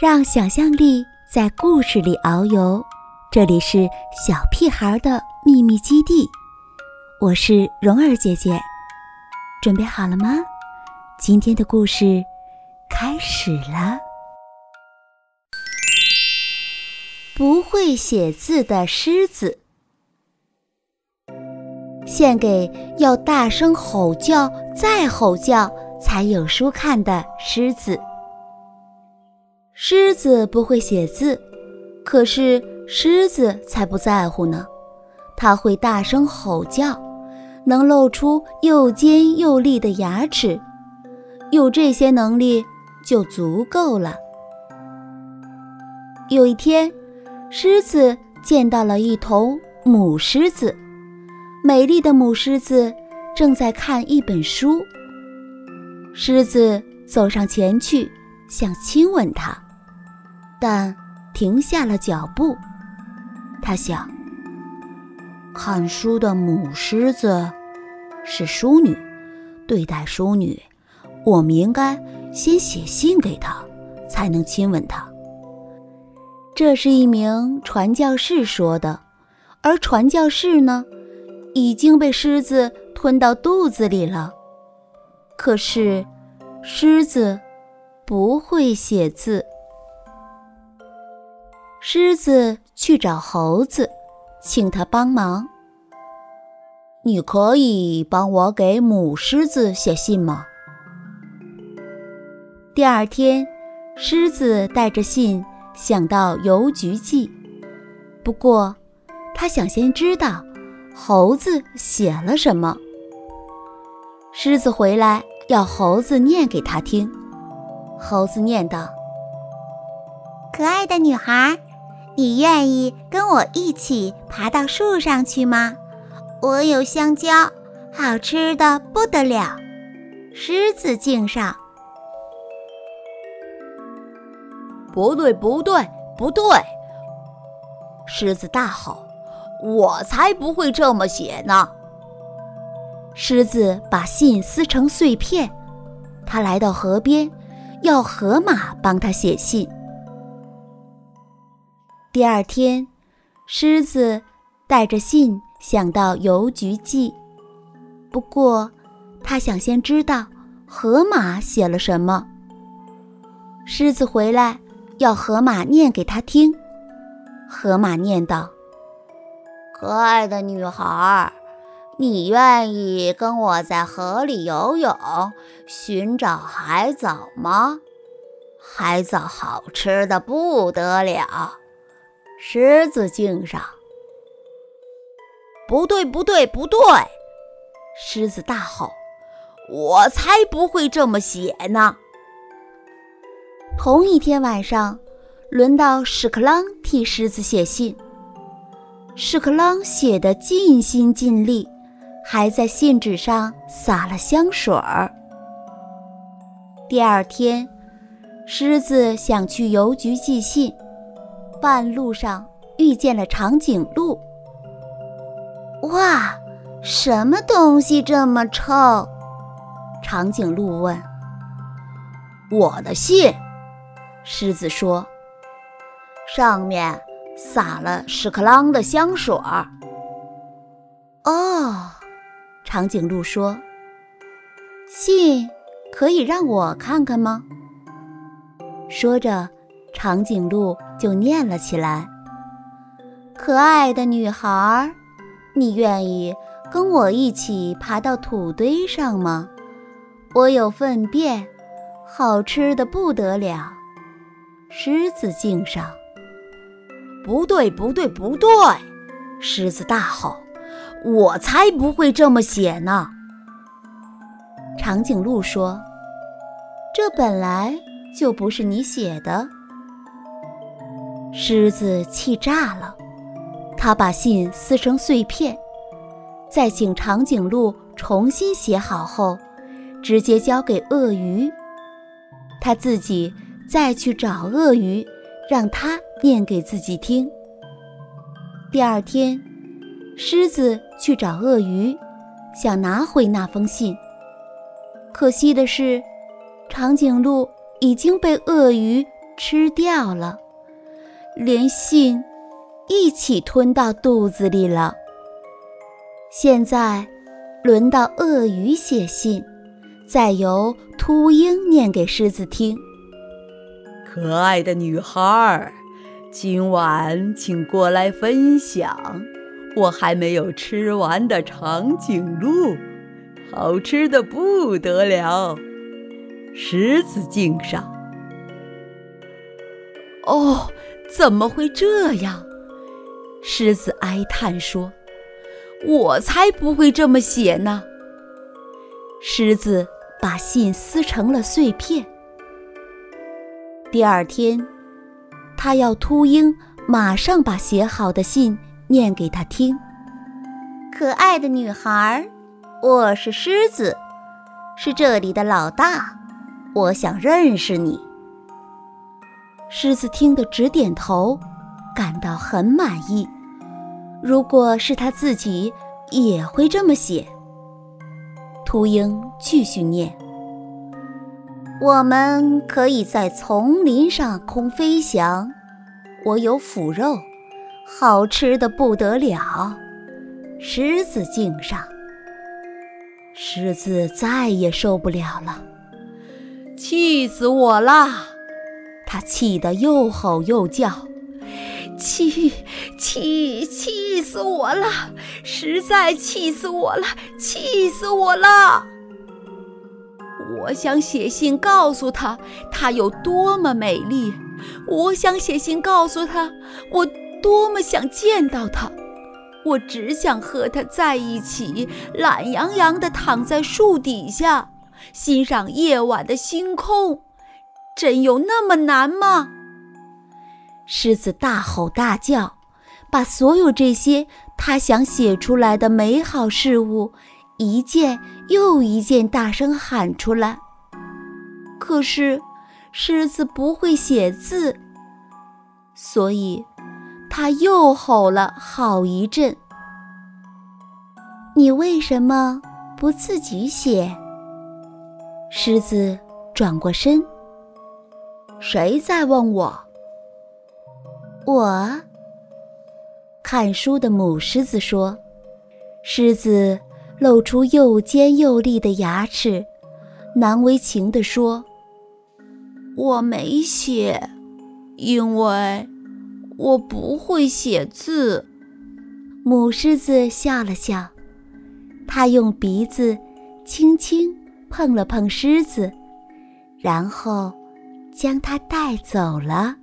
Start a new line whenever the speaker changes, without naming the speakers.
让想象力在故事里遨游，这里是小屁孩的秘密基地。我是蓉儿姐姐，准备好了吗？今天的故事开始了。不会写字的狮子，献给要大声吼叫再吼叫才有书看的狮子。狮子不会写字，可是狮子才不在乎呢。它会大声吼叫，能露出又尖又利的牙齿，有这些能力就足够了。有一天，狮子见到了一头母狮子，美丽的母狮子正在看一本书。狮子走上前去，想亲吻它。但停下了脚步。他想，看书的母狮子是淑女，对待淑女，我们应该先写信给她，才能亲吻她。这是一名传教士说的，而传教士呢，已经被狮子吞到肚子里了。可是，狮子不会写字。狮子去找猴子，请他帮忙。你可以帮我给母狮子写信吗？第二天，狮子带着信想到邮局寄，不过他想先知道猴子写了什么。狮子回来要猴子念给他听，猴子念道：“
可爱的女孩。”你愿意跟我一起爬到树上去吗？我有香蕉，好吃的不得了。狮子敬上。
不对，不对，不对！狮子大吼：“我才不会这么写呢！”
狮子把信撕成碎片，他来到河边，要河马帮他写信。第二天，狮子带着信想到邮局寄，不过他想先知道河马写了什么。狮子回来要河马念给他听，河马念道：“
可爱的女孩，你愿意跟我在河里游泳，寻找海藻吗？海藻好吃的不得了。”狮子敬上。不对，不对，不对！狮子大吼：“我才不会这么写呢！”
同一天晚上，轮到屎壳郎替狮子写信。屎壳郎写的尽心尽力，还在信纸上撒了香水儿。第二天，狮子想去邮局寄信。半路上遇见了长颈鹿。
哇，什么东西这么臭？
长颈鹿问。
我的信，狮子说。上面撒了屎壳郎的香水儿。
哦，长颈鹿说。信可以让我看看吗？说着。长颈鹿就念了起来：“可爱的女孩，你愿意跟我一起爬到土堆上吗？我有粪便，好吃的不得了。”狮子敬上。
不对，不对，不对！狮子大吼：“我才不会这么写呢！”
长颈鹿说：“这本来就不是你写的。”狮子气炸了，他把信撕成碎片，再请长颈鹿重新写好后，直接交给鳄鱼。他自己再去找鳄鱼，让他念给自己听。第二天，狮子去找鳄鱼，想拿回那封信。可惜的是，长颈鹿已经被鳄鱼吃掉了，连信一起吞到肚子里了。现在轮到鳄鱼写信，再由秃鹰念给狮子听。
可爱的女孩，今晚请过来分享我还没有吃完的长颈鹿，好吃的不得了。狮子敬上。
哦，怎么会这样？狮子哀叹说：“我才不会这么写呢。”狮子把信撕成了碎片。第二天，他要秃鹰马上把写好的信念给他听。
可爱的女孩，我是狮子，是这里的老大。我想认识你。
狮子听得直点头，感到很满意。如果是他自己，也会这么写。秃鹰继续念：“
我们可以在丛林上空飞翔。我有腐肉，好吃的不得了。”狮子敬上。
狮子再也受不了了。气死我了！他气得又吼又叫，气气气死我了！实在气死我了！气死我了！我想写信告诉他，她有多么美丽；我想写信告诉他，我多么想见到她。我只想和她在一起，懒洋洋地躺在树底下。欣赏夜晚的星空，真有那么难吗？狮子大吼大叫，把所有这些他想写出来的美好事物，一件又一件大声喊出来。可是，狮子不会写字，所以，他又吼了好一阵。你为什么不自己写？狮子转过身。谁在问我？
我。
看书的母狮子说。狮子露出又尖又利的牙齿，难为情地说：“我没写，因为我不会写字。”母狮子笑了笑，它用鼻子轻轻。碰了碰狮子，然后将它带走了。